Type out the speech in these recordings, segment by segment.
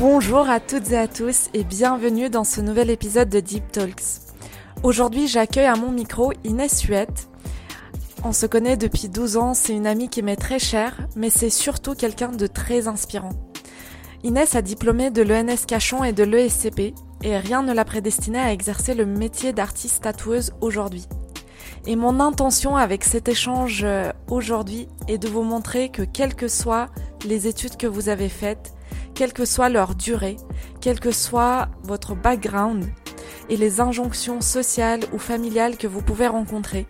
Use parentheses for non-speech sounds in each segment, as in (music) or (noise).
Bonjour à toutes et à tous et bienvenue dans ce nouvel épisode de Deep Talks. Aujourd'hui, j'accueille à mon micro Inès Huette. On se connaît depuis 12 ans, c'est une amie qui m'est très chère, mais c'est surtout quelqu'un de très inspirant. Inès a diplômé de l'ENS Cachon et de l'ESCP, et rien ne l'a prédestinée à exercer le métier d'artiste tatoueuse aujourd'hui. Et mon intention avec cet échange euh, aujourd'hui est de vous montrer que quelles que soient les études que vous avez faites, quelle que soit leur durée, quel que soit votre background et les injonctions sociales ou familiales que vous pouvez rencontrer,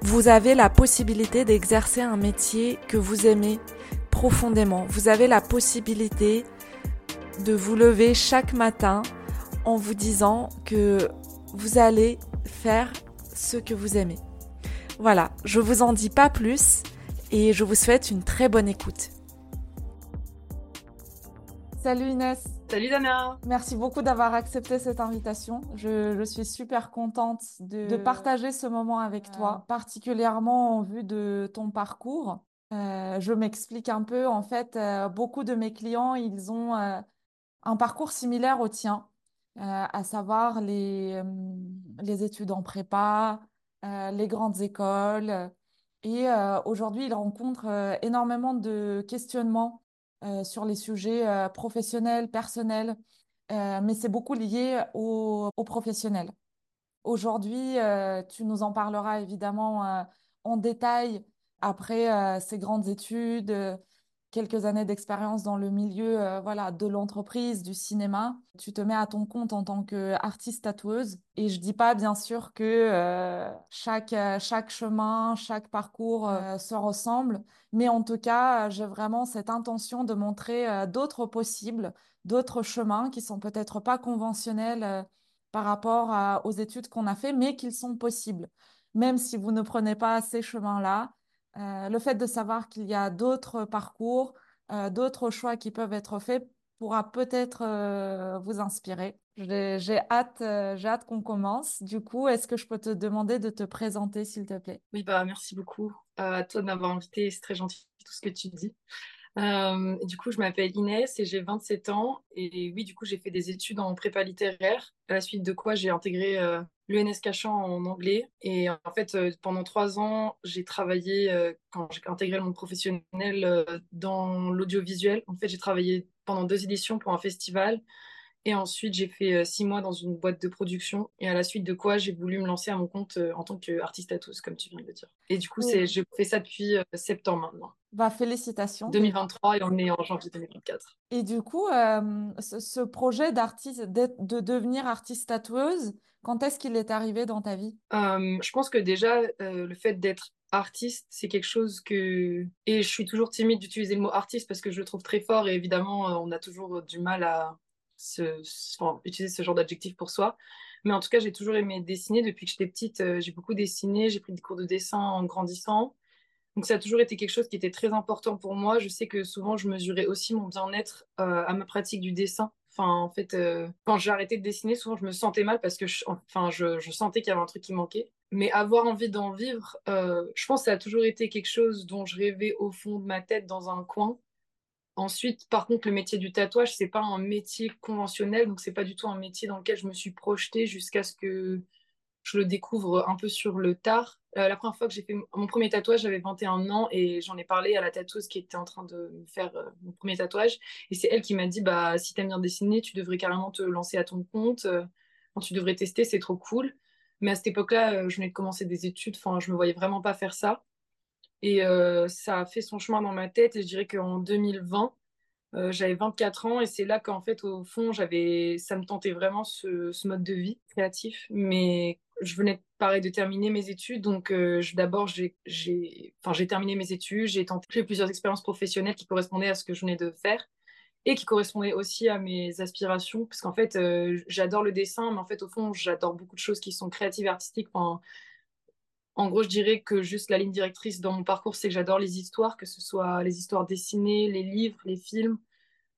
vous avez la possibilité d'exercer un métier que vous aimez profondément. Vous avez la possibilité de vous lever chaque matin en vous disant que vous allez faire ce que vous aimez. Voilà, je vous en dis pas plus et je vous souhaite une très bonne écoute. Salut Inès. Salut Dana. Merci beaucoup d'avoir accepté cette invitation. Je, suis super contente de, partager ce moment avec toi, particulièrement en vue de ton parcours. Euh, je m'explique un peu. En fait, euh, beaucoup de mes clients, ils ont euh, un parcours similaire au tien, à savoir les, les études en prépa, les grandes écoles. Et aujourd'hui, ils rencontrent énormément de questionnements euh, sur les sujets euh, professionnels, personnels, euh, mais c'est beaucoup lié aux au professionnels. Aujourd'hui, tu nous en parleras évidemment en détail après ces grandes études, quelques années d'expérience dans le milieu euh, voilà, de l'entreprise, du cinéma. Tu te mets à ton compte en tant qu'artiste tatoueuse. Et je dis pas bien sûr que euh, chaque, euh, chaque chemin, chaque parcours se ressemble, mais en tout cas, j'ai vraiment cette intention de montrer d'autres possibles, d'autres chemins qui sont peut-être pas conventionnels par rapport aux études qu'on a fait, mais qu'ils sont possibles. Même si vous ne prenez pas ces chemins-là, euh, le fait de savoir qu'il y a d'autres parcours, euh, d'autres choix qui peuvent être faits pourra peut-être euh, vous inspirer. J'ai hâte, j'ai hâte qu'on commence. Du coup, est-ce que je peux te demander de te présenter, s'il te plaît? Oui, bah merci beaucoup à toi de m'avoir invité. C'est très gentil tout ce que tu dis. Euh, du coup, je m'appelle Inès et j'ai 27 ans. Et oui, du coup, j'ai fait des études en prépa littéraire, à la suite de quoi j'ai intégré euh, l'UNS Cachan en anglais. Et en fait, euh, pendant trois ans, j'ai travaillé, quand j'ai intégré le monde professionnel, dans l'audiovisuel. En fait, j'ai travaillé pendant deux éditions pour un festival. Et ensuite, j'ai fait six mois dans une boîte de production. Et à la suite de quoi, j'ai voulu me lancer à mon compte en tant qu'artiste à tous, comme tu viens de le dire. Et du coup, c'est, je fais ça depuis septembre maintenant. Bah, félicitations. 2023 et on est en janvier 2024. Et du coup, euh, ce, projet d'artiste, de devenir artiste tatoueuse, quand est-ce qu'il est arrivé dans ta vie? Euh, Je pense que déjà, euh, le fait d'être artiste, c'est quelque chose que... Et je suis toujours timide d'utiliser le mot artiste parce que je le trouve très fort et évidemment, on a toujours du mal à utiliser ce genre d'adjectif pour soi. Mais en tout cas, j'ai toujours aimé dessiner. Depuis que j'étais petite, j'ai beaucoup dessiné. J'ai pris des cours de dessin en grandissant. Donc ça a toujours été quelque chose qui était très important pour moi. Je sais que souvent je mesurais aussi mon bien-être euh, à ma pratique du dessin. Enfin, en fait, euh, quand j'ai arrêté de dessiner, souvent je me sentais mal parce que je, enfin, je, sentais qu'il y avait un truc qui manquait. Mais avoir envie d'en vivre, euh, je pense que ça a toujours été quelque chose dont je rêvais au fond de ma tête dans un coin. Ensuite, par contre, le métier du tatouage, c'est pas un métier conventionnel, donc c'est pas du tout un métier dans lequel je me suis projetée jusqu'à ce que je le découvre un peu sur le tard. Euh, la première fois que j'ai fait mon premier tatouage, j'avais 21 ans et j'en ai parlé à la tatoueuse qui était en train de me faire euh, mon premier tatouage. Et c'est elle qui m'a dit bah, si t'aimes bien dessiner, tu devrais carrément te lancer à ton compte. Euh, tu devrais tester, c'est trop cool. Mais à cette époque-là, je venais de commencer des études, enfin, je me voyais vraiment pas faire ça. Et ça a fait son chemin dans ma tête. Et je dirais qu'en 2020, j'avais 24 ans et c'est là qu'en fait, au fond, j'avais, ça me tentait vraiment ce, ce, mode de vie créatif. Mais je venais pareil de terminer mes études, donc euh, d'abord j'ai terminé mes études, j'ai tenté plusieurs expériences professionnelles qui correspondaient à ce que je venais de faire et qui correspondaient aussi à mes aspirations, parce qu'en fait euh, j'adore le dessin, mais en fait au fond j'adore beaucoup de choses qui sont créatives artistiques. en gros, je dirais que juste la ligne directrice dans mon parcours, c'est que j'adore les histoires, que ce soit les histoires dessinées, les livres, les films.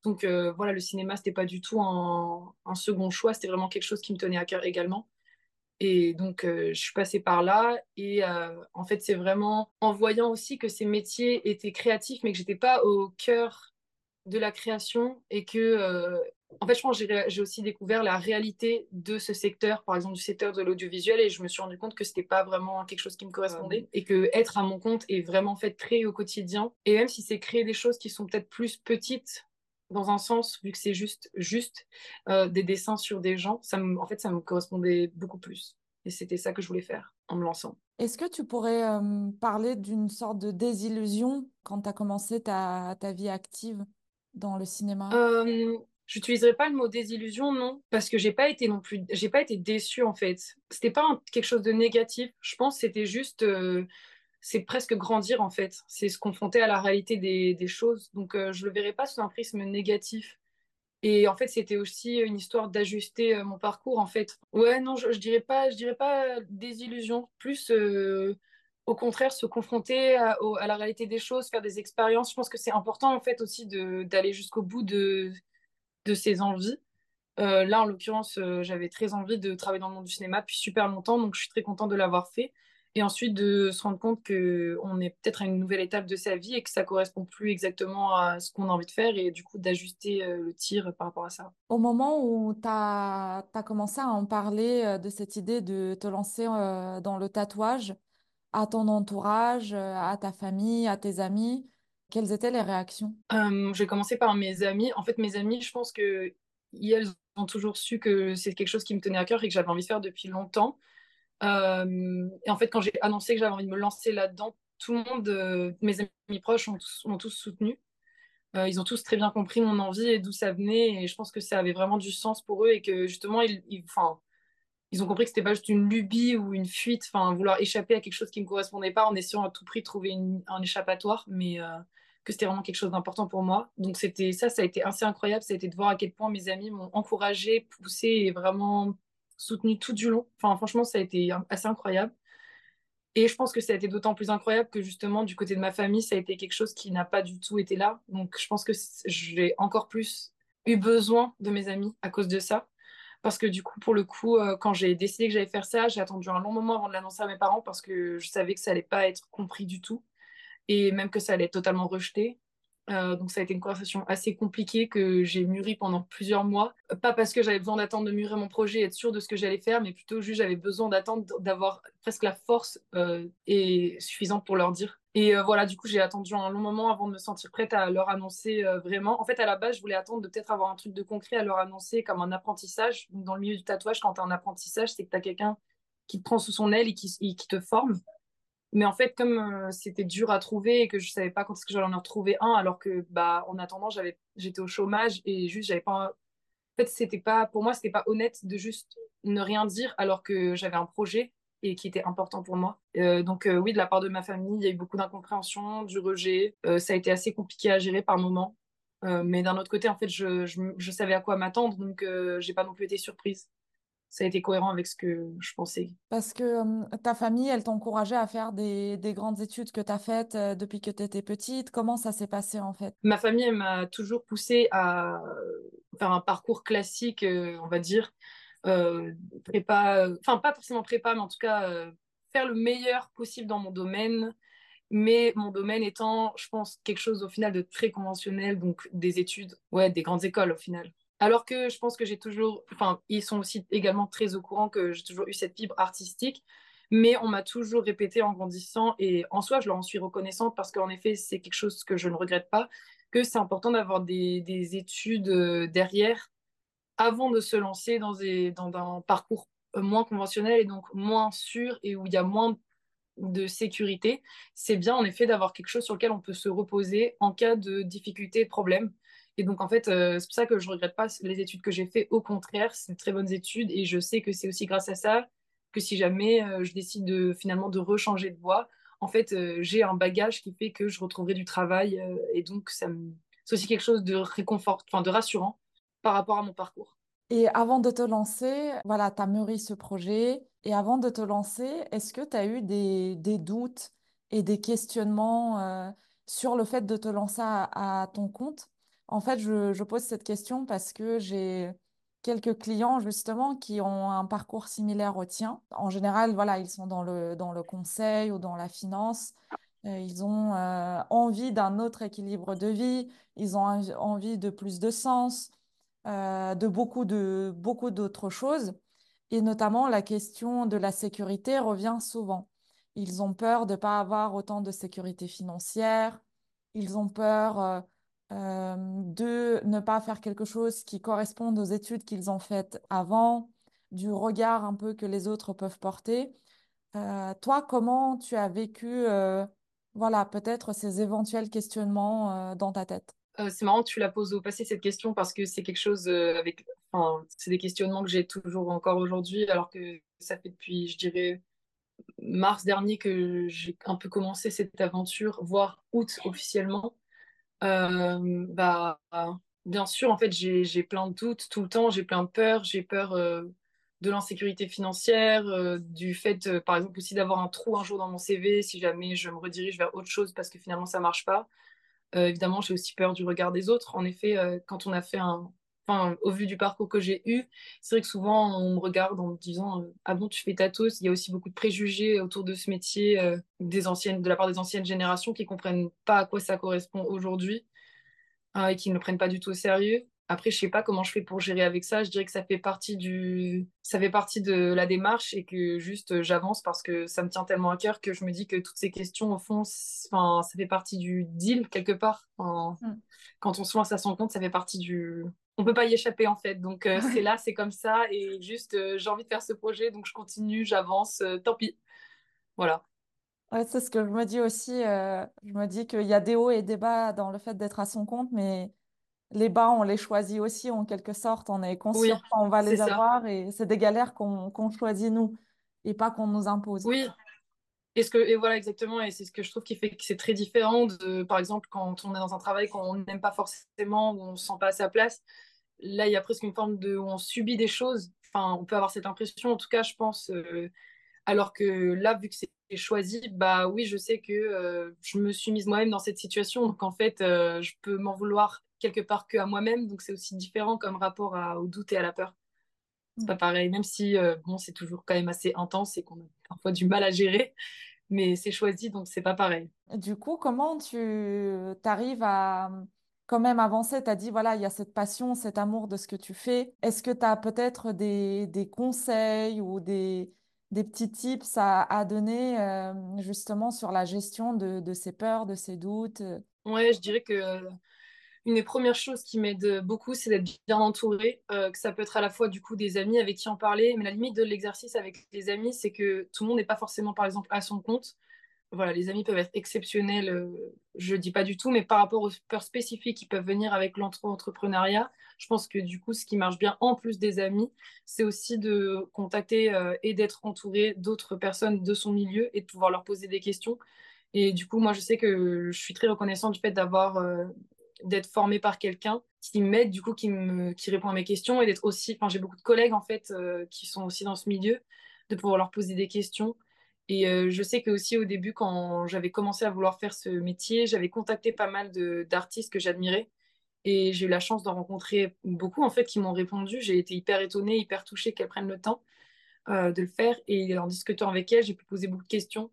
Donc euh, voilà, le cinéma, c'était pas du tout un, un second choix, c'était vraiment quelque chose qui me tenait à cœur également. Et donc, euh, je suis passée par là. Et euh, en fait, c'est vraiment en voyant aussi que ces métiers étaient créatifs, mais que j'étais pas au cœur de la création et que, euh, en fait, je pense que j'ai aussi découvert la réalité de ce secteur, par exemple du secteur de l'audiovisuel, et je me suis rendu compte que c'était pas vraiment quelque chose qui me correspondait et que être à mon compte est vraiment fait créer au quotidien. Et même si c'est créer des choses qui sont peut-être plus petites dans un sens, vu que c'est juste, juste euh, des dessins sur des gens, ça en fait, ça me correspondait beaucoup plus. Et c'était ça que je voulais faire en me lançant. Est-ce que tu pourrais euh, parler d'une sorte de désillusion quand tu as commencé ta, ta, vie active dans le cinéma? Euh, J'utiliserai pas le mot désillusion, non, parce que j'ai pas été non plus, j'ai pas été déçue en fait. C'était pas quelque chose de négatif. Je pense c'était juste, euh, c'est presque grandir en fait. C'est se confronter à la réalité des, des choses. Donc euh, je le verrai pas sous un prisme négatif. Et en fait, c'était aussi une histoire d'ajuster euh, mon parcours, en fait. Ouais, non, je, je dirais pas, je dirais pas désillusion, plus euh, au contraire se confronter à, la réalité des choses, faire des expériences. Je pense que c'est important, en fait, aussi d'aller jusqu'au bout de, de ses envies. Là, en l'occurrence, j'avais très envie de travailler dans le monde du cinéma depuis super longtemps, donc je suis très contente de l'avoir fait et ensuite de se rendre compte qu'on est peut-être à une nouvelle étape de sa vie et que ça correspond plus exactement à ce qu'on a envie de faire et du coup d'ajuster euh, le tir par rapport à ça. Au moment où tu as, commencé à en parler euh, de cette idée de te lancer euh, dans le tatouage, à ton entourage, à ta famille, à tes amis, quelles étaient les réactions? J'ai commencé par mes amis. En fait, mes amis, je pense que elles ont toujours su que c'est quelque chose qui me tenait à cœur et que j'avais envie de faire depuis longtemps. Euh, et en fait, quand j'ai annoncé que j'avais envie de me lancer là-dedans, tout le monde, euh, mes amis proches, m'ont tous, soutenu. Euh, ils ont tous très bien compris mon envie et d'où ça venait. Et je pense que ça avait vraiment du sens pour eux et que justement, ils, ont compris que c'était pas juste une lubie ou une fuite, vouloir échapper à quelque chose qui ne me correspondait pas en essayant à tout prix de trouver un échappatoire, mais que c'était vraiment quelque chose d'important pour moi. Donc ça, ça a été assez incroyable. Ça a été de voir à quel point mes amis m'ont encouragé, poussé et vraiment soutenu tout du long. Enfin, franchement, ça a été assez incroyable. Et je pense que ça a été d'autant plus incroyable que justement, du côté de ma famille, ça a été quelque chose qui n'a pas du tout été là. Donc, je pense que j'ai encore plus eu besoin de mes amis à cause de ça. Parce que du coup, pour le coup, euh, quand j'ai décidé que j'allais faire ça, j'ai attendu un long moment avant de l'annoncer à mes parents parce que je savais que ça allait pas être compris du tout. Et même que ça allait être totalement rejeté. Euh, donc ça a été une conversation assez compliquée que j'ai mûrie pendant plusieurs mois. Pas parce que j'avais besoin d'attendre de mûrir mon projet et être sûre de ce que j'allais faire, mais plutôt juste j'avais besoin d'attendre d'avoir presque la force euh, et suffisante pour leur dire. Et euh, voilà, du coup j'ai attendu un long moment avant de me sentir prête à leur annoncer vraiment. En fait, à la base, je voulais attendre de peut-être avoir un truc de concret à leur annoncer comme un apprentissage. dans le milieu du tatouage, quand tu as un apprentissage, c'est que tu as quelqu'un qui te prend sous son aile et qui te forme. Mais en fait, comme euh, c'était dur à trouver et que je savais pas quand est-ce que j'allais en retrouver un, alors que bah en attendant, j'avais j'étais au chômage et juste j'avais pas en fait, c'était pas pour moi, c'était pas honnête de juste ne rien dire alors que j'avais un projet et qui était important pour moi. Euh, donc euh, oui, de la part de ma famille, il y a eu beaucoup d'incompréhension, du rejet. ça a été assez compliqué à gérer par moments. mais d'un autre côté, en fait, je, je, je savais à quoi m'attendre, donc j'ai pas non plus été surprise ça a été cohérent avec ce que je pensais. Parce que ta famille, elle t'encourageait à faire des, des, grandes études que tu as faites euh, depuis que tu étais petite. Comment ça s'est passé en fait? Ma famille, elle m'a toujours poussée à faire un parcours classique, euh, on va dire. Euh, prépa, enfin pas forcément prépa, mais en tout cas faire le meilleur possible dans mon domaine. Mais mon domaine étant, je pense, quelque chose au final de très conventionnel, donc des études, ouais, des grandes écoles au final. Alors que je pense que j'ai toujours, enfin, ils sont aussi également très au courant que j'ai toujours eu cette fibre artistique, mais on m'a toujours répété en grandissant, et en soi, je leur en suis reconnaissante parce qu'en effet, c'est quelque chose que je ne regrette pas, que c'est important d'avoir des, études euh, derrière avant de se lancer dans, un parcours euh, moins conventionnel et donc moins sûr et où il y a moins de sécurité. C'est bien en effet d'avoir quelque chose sur lequel on peut se reposer en cas de difficulté, de problème. Et donc, en fait, euh, c'est pour ça que je ne regrette pas les études que j'ai fait. Au contraire, c'est de très bonnes études. Et je sais que c'est aussi grâce à ça que si jamais euh, je décide de, finalement de rechanger de voie, en fait, euh, j'ai un bagage qui fait que je retrouverai du travail. et donc, c'est aussi quelque chose de réconfort, enfin, de rassurant par rapport à mon parcours. Et avant de te lancer, voilà, tu as mûri ce projet. Et avant de te lancer, est-ce que tu as eu des, doutes et des questionnements sur le fait de te lancer à ton compte? En fait, je, pose cette question parce que j'ai quelques clients justement qui ont un parcours similaire au tien. En général, voilà, ils sont dans le, dans le conseil ou dans la finance ils ont envie d'un autre équilibre de vie, ils ont envie de plus de sens, de beaucoup de beaucoup d'autres choses. Et notamment, la question de la sécurité revient souvent. Ils ont peur de ne pas avoir autant de sécurité financière. Ils ont peur euh, euh, de ne pas faire quelque chose qui corresponde aux études qu'ils ont faites avant, du regard un peu que les autres peuvent porter. Euh, toi, comment tu as vécu, voilà, peut-être ces éventuels questionnements dans ta tête? c'est marrant que tu la poses au passé cette question parce que c'est quelque chose avec, enfin, c'est des questionnements que j'ai toujours encore aujourd'hui alors que ça fait depuis, je dirais, mars dernier que j'ai un peu commencé cette aventure, voire août officiellement, euh, bah, bien sûr, en fait, j'ai plein de doutes tout le temps, j'ai plein de peurs, j'ai peur euh, de l'insécurité financière, euh, du fait, par exemple, aussi d'avoir un trou un jour dans mon CV si jamais je me redirige vers autre chose parce que finalement ça marche pas. évidemment, j'ai aussi peur du regard des autres. En effet, quand on a fait un, enfin, au vu du parcours que j'ai eu, c'est vrai que souvent on me regarde en me disant euh, Ah bon, tu fais tatos? Il y a aussi beaucoup de préjugés autour de ce métier euh, des anciennes, de la part des anciennes générations qui comprennent pas à quoi ça correspond aujourd'hui euh, et qui ne le prennent pas du tout au sérieux. Après, je sais pas comment je fais pour gérer avec ça. Je dirais que ça fait partie du, ça fait partie de la démarche et que juste j'avance parce que ça me tient tellement à cœur que je me dis que toutes ces questions, au fond, enfin, ça fait partie du deal quelque part. Mm. Quand on se lance à son compte, ça fait partie du, on peut pas y échapper en fait. Donc euh, c'est là, c'est comme ça et juste euh, j'ai envie de faire ce projet donc je continue, j'avance, euh, tant pis. Voilà. Ouais, c'est ce que je me dis aussi. je me dis qu'il y a des hauts et des bas dans le fait d'être à son compte, mais les bas, on les choisit aussi en quelque sorte. On est conscient qu'on va les avoir et c'est des galères qu'on choisit nous et pas qu'on nous impose. Oui. Et, ce que, et voilà exactement, et c'est ce que je trouve qui fait que c'est très différent de, par exemple, quand on est dans un travail qu'on n'aime pas forcément, où on ne se sent pas à sa place, là, il y a presque une forme de. où on subit des choses. Enfin, on peut avoir cette impression, en tout cas, je pense. Euh, alors que là, vu que c'est choisi, bah oui, je sais que euh, je me suis mise moi-même dans cette situation. Donc, en fait, euh, je peux m'en vouloir quelque part que à moi-même. Donc, c'est aussi différent comme rapport au doute et à la peur. C'est pas pareil, même si bon, c'est toujours quand même assez intense et qu'on a parfois du mal à gérer, mais c'est choisi, donc c'est pas pareil. Du coup, comment tu arrives à quand même avancé, tu as dit, voilà, il y a cette passion, cet amour de ce que tu fais. Est-ce que tu as peut-être des, des, conseils ou des, des petits tips à, à donner euh, justement sur la gestion de, de, ces peurs, de ces doutes? Ouais, je dirais que euh, une des premières choses qui m'aide beaucoup, c'est d'être bien entouré, euh, que ça peut être à la fois du coup des amis avec qui en parler, mais la limite de l'exercice avec les amis, c'est que tout le monde n'est pas forcément, par exemple, à son compte voilà, les amis peuvent être exceptionnels, euh, je ne dis pas du tout, mais par rapport aux peurs spécifiques qui peuvent venir avec l'entrepreneuriat, je pense que du coup, ce qui marche bien en plus des amis, c'est aussi de contacter euh, et d'être entouré d'autres personnes de son milieu et de pouvoir leur poser des questions. Et du coup, moi, je sais que je suis très reconnaissante du fait d'avoir, euh, d'être formée par quelqu'un qui m'aide, du coup, qui, me, qui répond à mes questions et d'être aussi, enfin, j'ai beaucoup de collègues, en fait, qui sont aussi dans ce milieu, de pouvoir leur poser des questions et euh, je sais que aussi au début, quand j'avais commencé à vouloir faire ce métier, j'avais contacté pas mal d'artistes que j'admirais. Et j'ai eu la chance d'en rencontrer beaucoup, en fait, qui m'ont répondu. J'ai été hyper étonnée, hyper touchée qu'elles prennent le temps euh, de le faire. Et en discutant avec elles, j'ai pu poser beaucoup de questions.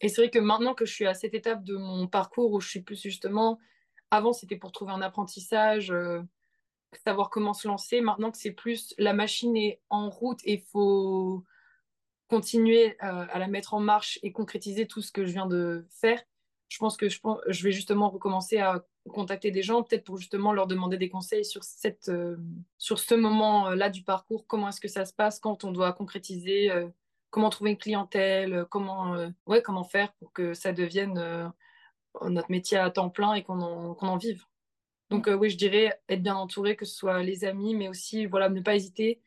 Et c'est vrai que maintenant que je suis à cette étape de mon parcours où je suis plus justement... Avant, c'était pour trouver un apprentissage, euh, savoir comment se lancer. Maintenant que c'est plus la machine est en route et il faut continuer euh, à la mettre en marche et concrétiser tout ce que je viens de faire, je pense que je, je vais justement recommencer à contacter des gens, peut-être pour justement leur demander des conseils sur, cette, euh, sur ce moment-là du parcours, comment est-ce que ça se passe quand on doit concrétiser, comment trouver une clientèle, comment, ouais, comment faire pour que ça devienne notre métier à temps plein et qu'on en, en vive. Donc oui, je dirais être bien entouré, que ce soit les amis, mais aussi voilà, ne pas hésiter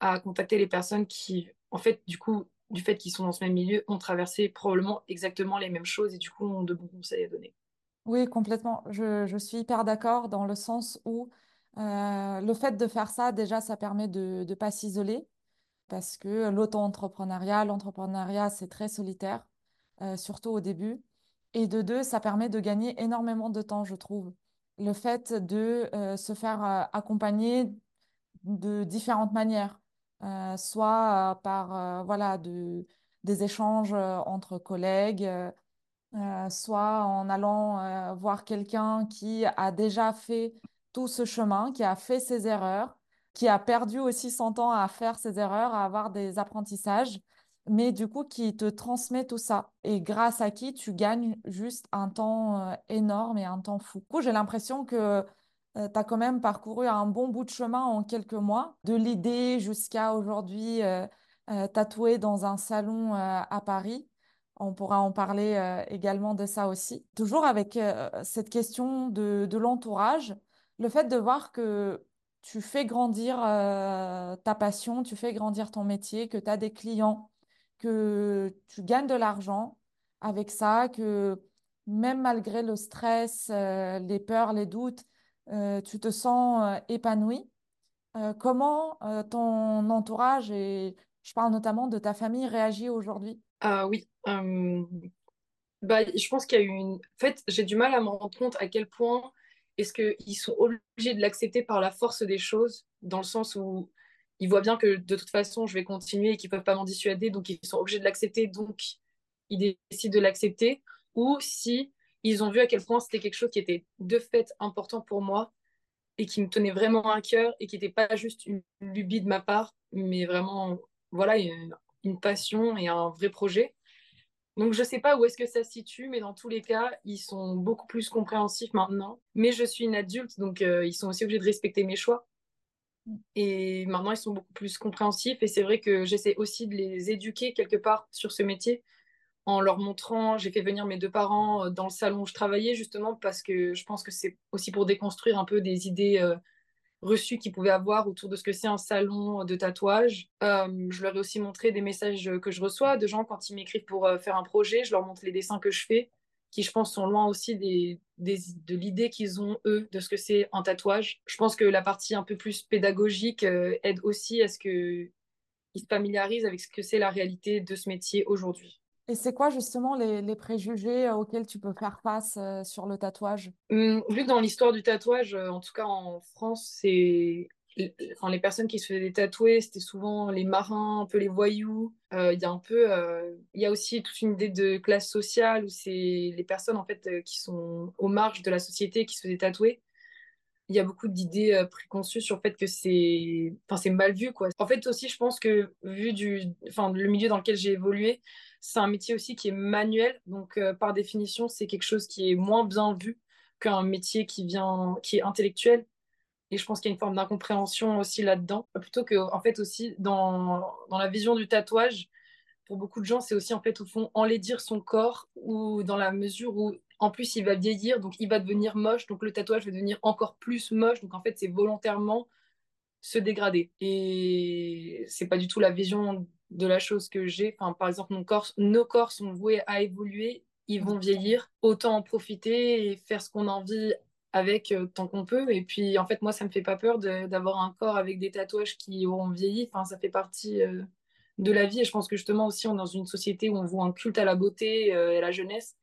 à contacter les personnes qui en fait, du coup, du fait qu'ils sont dans ce même milieu, ont traversé probablement exactement les mêmes choses et du coup ont de bons conseils à donner. Oui, complètement. Je, suis hyper d'accord dans le sens où euh, le fait de faire ça, déjà, ça permet de ne pas s'isoler parce que l'auto-entrepreneuriat, l'entrepreneuriat, c'est très solitaire, euh, surtout au début. Et de deux, ça permet de gagner énormément de temps, je trouve. Le fait de euh, se faire accompagner de différentes manières. Euh, soit euh, par euh, voilà, de, des échanges entre collègues, soit en allant voir quelqu'un qui a déjà fait tout ce chemin, qui a fait ses erreurs, qui a perdu aussi son temps à faire ses erreurs, à avoir des apprentissages, mais du coup qui te transmet tout ça et grâce à qui tu gagnes juste un temps énorme et un temps fou. Coup, j'ai l'impression que tu as quand même parcouru un bon bout de chemin en quelques mois, de l'idée jusqu'à aujourd'hui tatoué dans un salon à Paris. On pourra en parler également de ça aussi. Toujours avec cette question de, de l'entourage le fait de voir que tu fais grandir euh, ta passion, tu fais grandir ton métier, que tu as des clients, que tu gagnes de l'argent avec ça, que même malgré le stress, euh, les peurs, les doutes, euh, tu te sens épanoui. comment ton entourage, et je parle notamment de ta famille, réagit aujourd'hui? Ah oui, bah, je pense qu'il y a eu une... En fait, j'ai du mal à me rendre compte à quel point est-ce qu'ils sont obligés de l'accepter par la force des choses, dans le sens où ils voient bien que de toute façon, je vais continuer et qu'ils ne peuvent pas m'en dissuader, donc ils sont obligés de l'accepter, donc ils décident de l'accepter, ou si ils ont vu à quel point c'était quelque chose qui était de fait important pour moi et qui me tenait vraiment à cœur et qui n'était pas juste une lubie de ma part, mais vraiment voilà une passion et un vrai projet. Donc je sais pas où est-ce que ça se situe, mais dans tous les cas, ils sont beaucoup plus compréhensifs maintenant. Mais je suis une adulte, donc euh, ils sont aussi obligés de respecter mes choix. Et maintenant, ils sont beaucoup plus compréhensifs. Et c'est vrai que j'essaie aussi de les éduquer quelque part sur ce métier en leur montrant. J'ai fait venir mes deux parents euh, dans le salon où je travaillais justement parce que je pense que c'est aussi pour déconstruire un peu des idées euh, reçus qu'ils pouvaient avoir autour de ce que c'est un salon de tatouage. Euh, je leur ai aussi montré des messages que je reçois de gens quand ils m'écrivent pour faire un projet. Je leur montre les dessins que je fais, qui je pense sont loin aussi des, de l'idée qu'ils ont, eux, de ce que c'est un tatouage. Je pense que la partie un peu plus pédagogique euh, aide aussi à ce qu'ils se familiarisent avec ce que c'est la réalité de ce métier aujourd'hui. Et c'est quoi justement les, préjugés euh, auxquels tu peux faire face euh, sur le tatouage? Hum, Vu que dans l'histoire du tatouage, euh, en tout cas en France, c'est enfin, les personnes qui se faisaient tatouer, c'était souvent les marins, un peu les voyous. Il y a un peu, il y a aussi toute une idée de classe sociale où c'est les personnes en fait qui sont aux marges de la société qui se faisaient tatouer il y a beaucoup d'idées préconçues sur le fait que c'est enfin c'est mal vu quoi. En fait aussi je pense que vu du enfin le milieu dans lequel j'ai évolué, c'est un métier aussi qui est manuel, donc euh, par définition, c'est quelque chose qui est moins bien vu qu'un métier qui vient, qui est intellectuel. Et je pense qu'il y a une forme d'incompréhension aussi là-dedans. Plutôt que, en fait, aussi, dans, dans la vision du tatouage, pour beaucoup de gens, c'est aussi, en fait, au fond, enlaidir son corps, ou dans la mesure où, en plus, il va vieillir, donc il va devenir moche, donc le tatouage va devenir encore plus moche. Donc, en fait, c'est volontairement se dégrader. Et c'est pas du tout la vision de la chose que j'ai. Enfin, par exemple, mon corps, nos corps sont voués à évoluer, ils vont vieillir. Autant en profiter et faire ce qu'on a envie avec euh, tant qu'on peut. Et puis, en fait, moi, ça me fait pas peur d'avoir un corps avec des tatouages qui auront vieilli. Enfin, ça fait partie euh, de la vie. Et je pense que justement aussi, on dans une société où on voit un culte à la beauté euh, et à la jeunesse.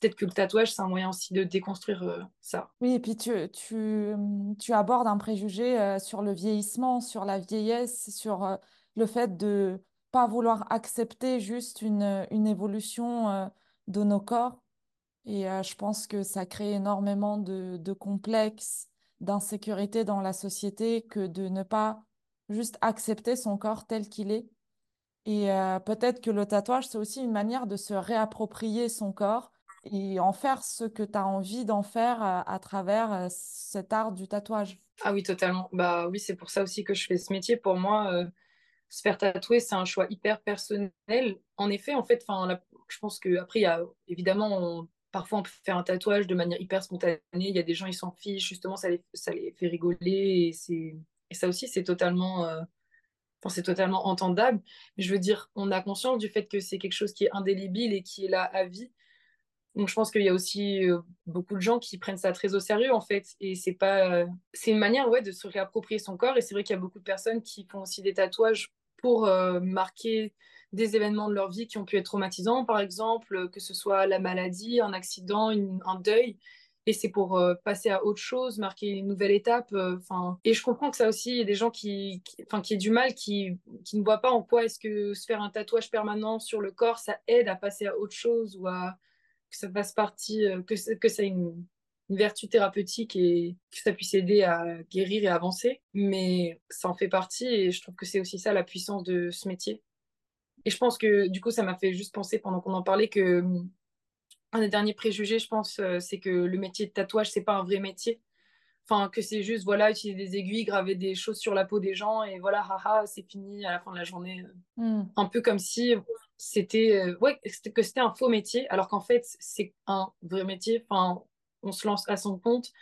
Peut-être que le tatouage, c'est un moyen aussi de déconstruire ça. Oui, et puis tu, tu, tu abordes un préjugé sur le vieillissement, sur la vieillesse, sur le fait de pas vouloir accepter juste une, une évolution de nos corps. Et euh, je pense que ça crée énormément de, de complexes, d'insécurité dans la société que de ne pas juste accepter son corps tel qu'il est. Et euh, peut-être que le tatouage, c'est aussi une manière de se réapproprier son corps et en faire ce que tu as envie d'en faire à travers cet art du tatouage. Ah oui, totalement. Bah oui, c'est pour ça aussi que je fais ce métier. Pour moi, se faire tatouer, c'est un choix hyper personnel. En effet, en fait, je pense qu'après, il y a évidemment, parfois on peut faire un tatouage de manière hyper spontanée. Il y a des gens, ils s'en fichent, justement, ça les, ça les fait rigoler. Et, et ça aussi, c'est totalement, euh, c'est totalement entendable. Je veux dire, on a conscience du fait que c'est quelque chose qui est indélébile et qui est là à vie. Donc je pense qu'il y a aussi euh, beaucoup de gens qui prennent ça très au sérieux en fait et c'est pas euh, c'est une manière ouais de se réapproprier son corps et c'est vrai qu'il y a beaucoup de personnes qui font aussi des tatouages pour marquer des événements de leur vie qui ont pu être traumatisants par exemple que ce soit la maladie, un accident, un deuil et c'est pour passer à autre chose, marquer une nouvelle étape. Enfin, et je comprends que ça aussi, il y a des gens qui, enfin, qui, du mal, qui, qui ne voient pas en quoi est-ce que se faire un tatouage permanent sur le corps, ça aide à passer à autre chose ou à que ça fasse partie, que, que ça ait une, une vertu thérapeutique et que ça puisse aider à guérir et avancer. Mais ça en fait partie et je trouve que c'est aussi ça la puissance de ce métier. Et je pense que du coup, ça m'a fait juste penser pendant qu'on en parlait que un des derniers préjugés, je pense, euh, c'est que le métier de tatouage, c'est pas un vrai métier. Enfin, que c'est juste, voilà, utiliser des aiguilles, graver des choses sur la peau des gens et voilà, haha, c'est fini à la fin de la journée. Hmm. Un peu comme si c'était, euh, ouais, que c'était un faux métier, alors qu'en fait, c'est un vrai métier. Enfin, on se lance à son compte.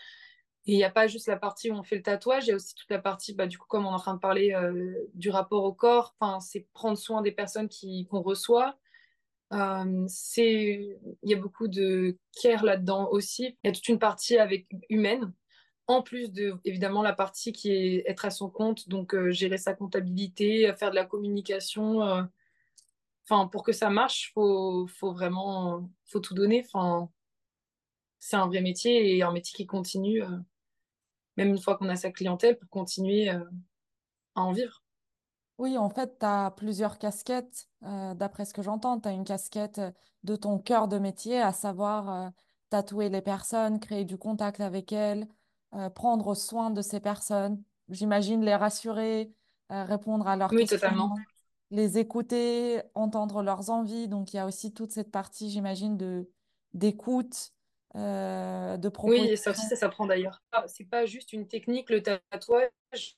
Et il n'y a pas juste la partie où on fait le tatouage, il y a aussi toute la partie, bah, du coup, comme on est en train de parler euh, du rapport au corps, c'est prendre soin des personnes qu'on reçoit. Euh, il y a beaucoup de care là-dedans aussi. Il y a toute une partie avec humaine, en plus de évidemment la partie qui est être à son compte, donc euh, gérer sa comptabilité, faire de la communication. Enfin, pour que ça marche, faut, faut vraiment, faut tout donner. Enfin, c'est un vrai métier et un métier qui continue, euh, même une fois qu'on a sa clientèle, pour continuer euh, à en vivre. Oui, en fait, tu as plusieurs casquettes, euh, d'après ce que j'entends. Tu as une casquette de ton cœur de métier, à savoir tatouer les personnes, créer du contact avec elles, prendre soin de ces personnes. J'imagine les rassurer, répondre à leurs oui, questions, totalement. les écouter, entendre leurs envies. Donc, il y a aussi toute cette partie, j'imagine, de d'écoute, euh, de Oui, ça aussi, ça s'apprend d'ailleurs. Ah, c'est pas juste une technique, le tatouage,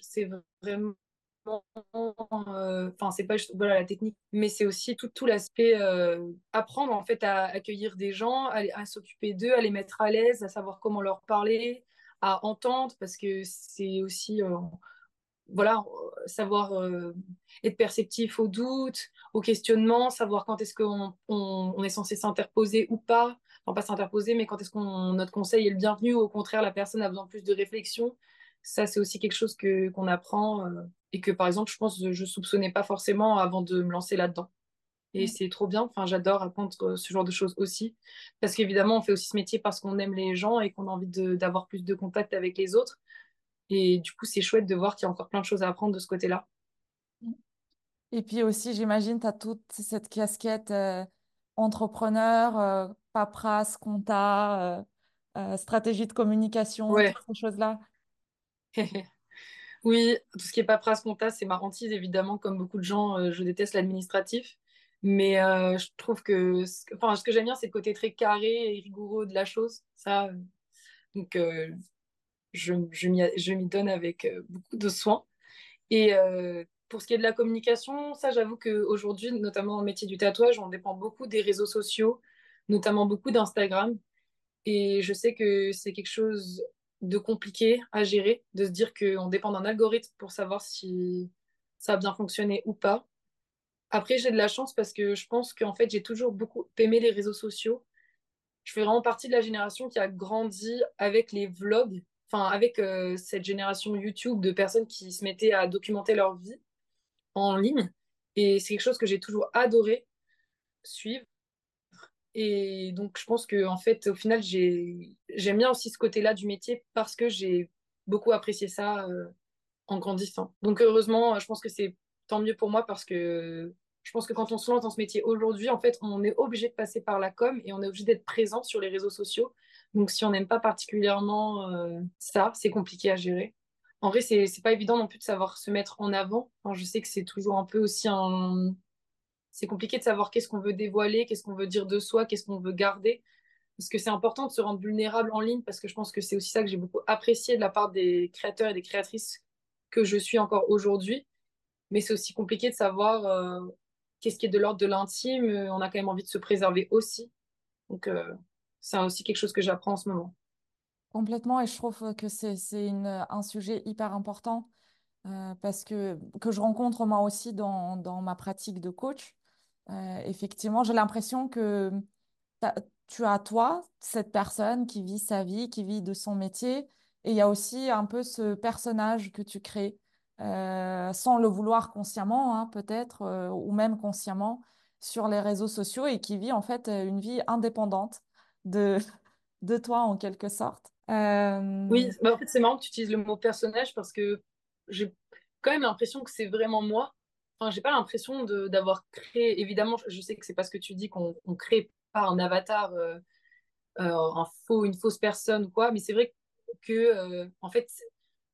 c'est vraiment. Euh, enfin, c'est pas juste voilà, la technique, mais c'est aussi tout, tout l'aspect euh, apprendre en fait à accueillir des gens, à, s'occuper d'eux, à les mettre à l'aise, à savoir comment leur parler, à entendre, parce que c'est aussi voilà, savoir être perceptif aux doutes, aux questionnements, savoir quand est-ce qu'on on, est censé s'interposer ou pas enfin pas s'interposer, mais quand est-ce qu'on notre conseil est le bienvenu ou au contraire la personne a besoin plus de réflexion. Ça, c'est aussi quelque chose que qu'on apprend euh, et que par exemple, je pense que je soupçonnais pas forcément avant de me lancer là-dedans. Et mm. c'est trop bien. Enfin, j'adore apprendre euh, ce genre de choses aussi, parce qu'évidemment, on fait aussi ce métier parce qu'on aime les gens et qu'on a envie d'avoir plus de contact avec les autres. Et du coup, c'est chouette de voir qu'il y a encore plein de choses à apprendre de ce côté-là. Et puis aussi, j'imagine, tu as toute cette casquette euh, entrepreneur, euh, paperasse, compta, euh, euh, stratégie de communication, toutes ces choses-là (laughs) Oui, tout ce qui est paperasse, compta, c'est ma hantise, évidemment. Comme beaucoup de gens, je déteste l'administratif. Mais je trouve que, enfin, ce que j'aime bien, c'est le côté très carré et rigoureux de la chose. Ça, donc, je, je m'y donne avec beaucoup de soin. Et pour ce qui est de la communication, ça, j'avoue qu'aujourd'hui, notamment le métier du tatouage, on dépend beaucoup des réseaux sociaux, notamment beaucoup d'Instagram. Et je sais que c'est quelque chose de compliqué à gérer, de se dire qu'on dépend d'un algorithme pour savoir si ça a bien fonctionné ou pas. Après, j'ai de la chance parce que je pense qu'en fait, j'ai toujours beaucoup aimé les réseaux sociaux. Je fais vraiment partie de la génération qui a grandi avec les vlogs, enfin avec euh, cette génération YouTube de personnes qui se mettaient à documenter leur vie en ligne. Et c'est quelque chose que j'ai toujours adoré suivre. Et donc, je pense que en fait, au final, j'aime bien aussi ce côté-là du métier parce que j'ai beaucoup apprécié ça euh, en grandissant. Donc, heureusement, je pense que c'est tant mieux pour moi parce que je pense que quand on se lance dans ce métier aujourd'hui, en fait, on est obligé de passer par la com et on est obligé d'être présent sur les réseaux sociaux. Donc, si on n'aime pas particulièrement euh, ça, c'est compliqué à gérer en vrai, c'est, pas évident non plus de savoir se mettre en avant. je sais que c'est toujours un peu aussi un. C'est compliqué de savoir qu'est-ce qu'on veut dévoiler, qu'est-ce qu'on veut dire de soi, qu'est-ce qu'on veut garder. Parce que c'est important de se rendre vulnérable en ligne, parce que je pense que c'est aussi ça que j'ai beaucoup apprécié de la part des créateurs et des créatrices que je suis encore aujourd'hui. Mais c'est aussi compliqué de savoir euh, qu'est-ce qui est de l'ordre de l'intime. On a quand même envie de se préserver aussi. Donc, euh, c'est aussi quelque chose que j'apprends en ce moment. Complètement, et je trouve que c'est un sujet hyper important euh, parce que, que je rencontre moi aussi dans, ma pratique de coach. Euh, effectivement, j'ai l'impression que tu as toi, cette personne qui vit sa vie, qui vit de son métier, et il y a aussi un peu ce personnage que tu crées, euh, sans le vouloir consciemment, hein, peut-être, ou même consciemment, sur les réseaux sociaux, et qui vit en fait une vie indépendante (laughs) de toi en quelque sorte. Euh, oui, mais en fait, c'est marrant que tu utilises le mot personnage parce que j'ai quand même l'impression que c'est vraiment moi. Enfin, j'ai pas l'impression d'avoir créé. Évidemment, je sais que c'est pas ce que tu dis qu'on crée pas un avatar, un faux, une fausse personne ou quoi, mais c'est vrai que, en fait,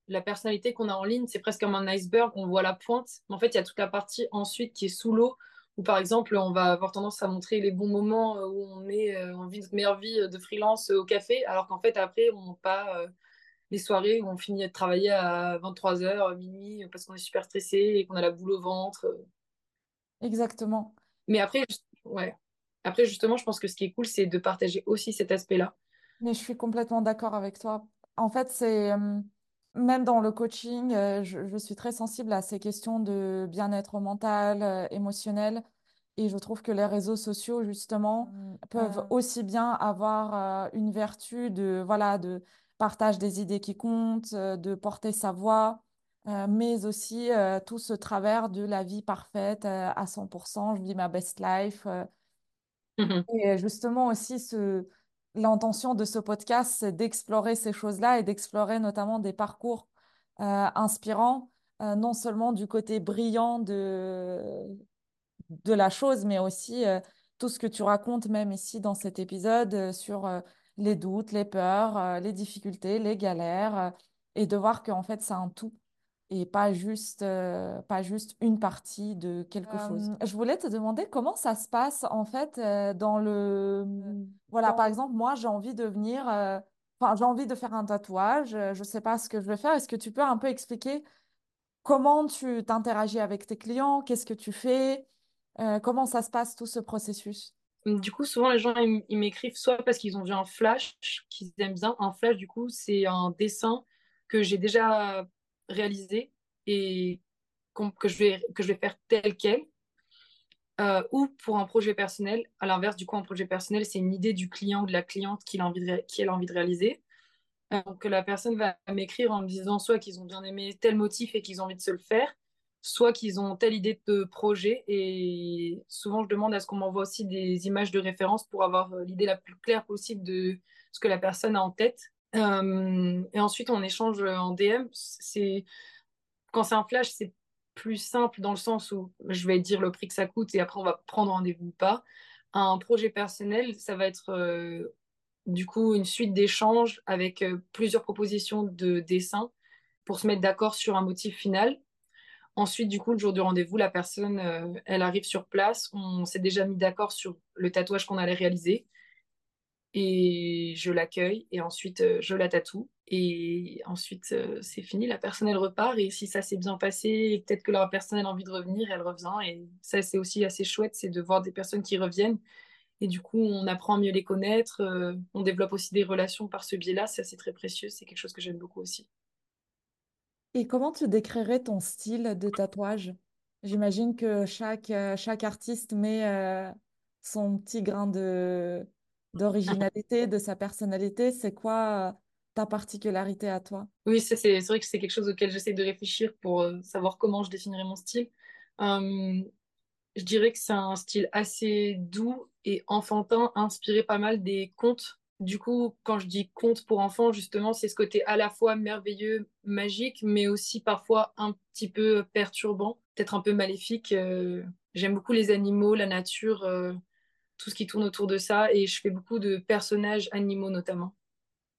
la personnalité qu'on a en ligne, c'est presque comme un iceberg, on voit la pointe, mais en fait, il y a toute la partie ensuite qui est sous l'eau, par exemple, on va avoir tendance à montrer les bons moments où on est, on vit notre meilleure vie de freelance au café, alors qu'en fait, après, on montre pas les soirées où on finit de travailler à 23h, minuit, parce qu'on est super stressé et qu'on a la boule au ventre. Exactement. Mais après, ouais. Après, justement, je pense que ce qui est cool, c'est de partager aussi cet aspect-là. Mais je suis complètement d'accord avec toi. En fait, c'est euh, même dans le coaching, euh, je, suis très sensible à ces questions de bien-être mental, euh, émotionnel. Et je trouve que les réseaux sociaux, justement, peuvent aussi bien avoir une vertu de, voilà, de partage des idées qui comptent, de porter sa voix, mais aussi tout ce travers de la vie parfaite à 100%, je vis ma best life. Mmh et justement aussi, ce, l'intention de ce podcast, c'est d'explorer ces choses-là et d'explorer notamment des parcours inspirants, non seulement du côté brillant de, la chose, mais aussi tout ce que tu racontes même ici dans cet épisode sur les doutes, les peurs, les difficultés, les galères, et de voir qu'en fait, c'est un tout et pas juste, euh, pas juste une partie de quelque chose. Je voulais te demander comment ça se passe en fait euh, dans le... Voilà, par exemple, moi j'ai envie de venir, euh, enfin j'ai envie de faire un tatouage, je ne sais pas ce que je vais faire. Est-ce que tu peux un peu expliquer comment tu t'interagis avec tes clients, qu'est-ce que tu fais, comment ça se passe tout ce processus? Du coup, souvent les gens ils m'écrivent soit parce qu'ils ont vu un flash qu'ils aiment bien. Un flash, du coup, c'est un dessin que j'ai déjà réaliser et que je vais, que je vais faire tel quel. Euh, ou pour un projet personnel, à l'inverse, du coup, un projet personnel, c'est une idée du client ou de la cliente qu'il a envie de, qui a envie de réaliser. Euh, donc, la personne va m'écrire en me disant soit qu'ils ont bien aimé tel motif et qu'ils ont envie de se le faire, soit qu'ils ont telle idée de projet. Et souvent, je demande à ce qu'on m'envoie aussi des images de référence pour avoir euh, l'idée la plus claire possible de ce que la personne a en tête. Et ensuite, on échange en DM. C'est quand c'est un flash, c'est plus simple dans le sens où je vais dire le prix que ça coûte et après on va prendre rendez-vous ou pas. Un projet personnel, ça va être du coup une suite d'échanges avec plusieurs propositions de dessin pour se mettre d'accord sur un motif final. Ensuite, du coup, le jour du rendez-vous, la personne, elle arrive sur place. On s'est déjà mis d'accord sur le tatouage qu'on allait réaliser et je l'accueille et ensuite euh, je la tatoue et ensuite euh, c'est fini la personne elle repart et si ça s'est bien passé peut-être que la personne a envie de revenir elle revient et ça c'est aussi assez chouette c'est de voir des personnes qui reviennent et du coup on apprend à mieux les connaître euh, on développe aussi des relations par ce biais-là c'est assez très précieux c'est quelque chose que j'aime beaucoup aussi. Et comment tu décrirais ton style de tatouage? J'imagine que chaque chaque artiste met son petit grain de d'originalité, de sa personnalité. C'est quoi euh, ta particularité à toi? Oui, c'est vrai que c'est quelque chose auquel j'essaie de réfléchir pour euh, savoir comment je définirais mon style. Je dirais que c'est un style assez doux et enfantin, inspiré pas mal des contes. Du coup, quand je dis contes pour enfants, justement, c'est ce côté à la fois merveilleux, magique, mais aussi parfois un petit peu perturbant, peut-être un peu maléfique. Euh, j'aime beaucoup les animaux, la nature tout ce qui tourne autour de ça. Et je fais beaucoup de personnages animaux notamment.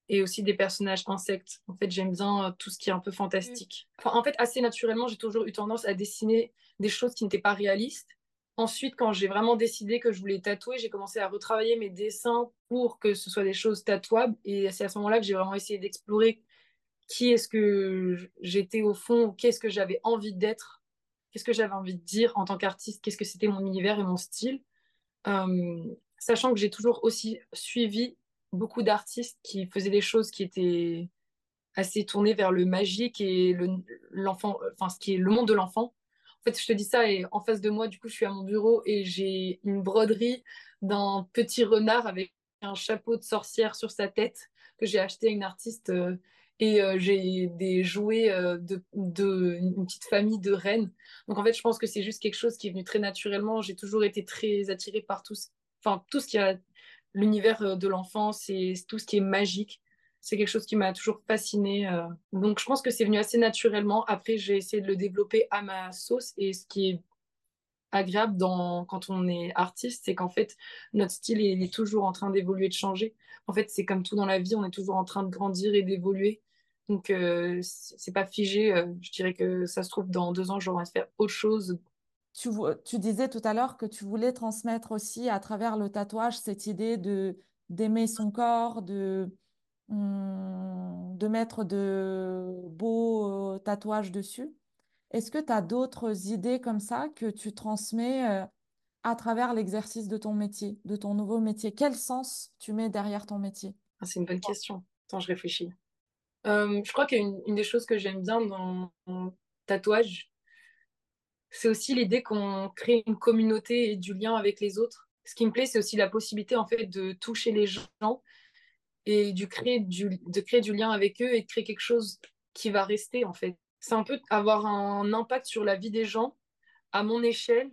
Et aussi des personnages insectes. En fait, j'aime bien euh, tout ce qui est un peu fantastique. en fait, assez naturellement, j'ai toujours eu tendance à dessiner des choses qui n'étaient pas réalistes. Ensuite, quand j'ai vraiment décidé que je voulais tatouer, j'ai commencé à retravailler mes dessins pour que ce soit des choses tatouables. Et c'est à ce moment-là que j'ai vraiment essayé d'explorer qui est-ce que j'étais au fond, qu'est-ce que j'avais envie d'être, qu'est-ce que j'avais envie de dire en tant qu'artiste, qu'est-ce que c'était mon univers et mon style. Sachant que j'ai toujours aussi suivi beaucoup d'artistes qui faisaient des choses qui étaient assez tournées vers le magique et l'enfant, enfin ce qui est le monde de l'enfant. En fait, je te dis ça et en face de moi, du coup, je suis à mon bureau et j'ai une broderie d'un petit renard avec un chapeau de sorcière sur sa tête que j'ai acheté à une artiste euh, et euh, j'ai des jouets euh, de, de, une petite famille de reines. Donc en fait, je pense que c'est juste quelque chose qui est venu très naturellement. J'ai toujours été très attirée par tout, enfin, tout ce qui a l'univers euh, de l'enfance et tout ce qui est magique. C'est quelque chose qui m'a toujours fascinée. Donc je pense que c'est venu assez naturellement. Après, j'ai essayé de le développer à ma sauce et ce qui est agréable dans, quand on est artiste, c'est qu'en fait, notre style est, toujours en train d'évoluer, de changer. En fait, c'est comme tout dans la vie, on est toujours en train de grandir et d'évoluer. Donc, euh, c'est pas figé. Euh, je dirais que ça se trouve, dans deux ans, j'aurai à faire autre chose. Tu, tu disais tout à l'heure que tu voulais transmettre aussi à travers le tatouage cette idée de d'aimer son corps, de, hum, de mettre de beaux euh, tatouages dessus. Est-ce que tu as d'autres idées comme ça que tu transmets euh, à travers l'exercice de ton métier, de ton nouveau métier? Quel sens tu mets derrière ton métier? Ah, C'est une bonne question. Attends, je réfléchis. Euh, je crois qu'une une des choses que j'aime bien dans mon tatouage, c'est aussi l'idée qu'on crée une communauté et du lien avec les autres. Ce qui me plaît, c'est aussi la possibilité en fait de toucher les gens et du créer du, de créer du lien avec eux et de créer quelque chose qui va rester en fait c'est un peu avoir un impact sur la vie des gens à mon échelle.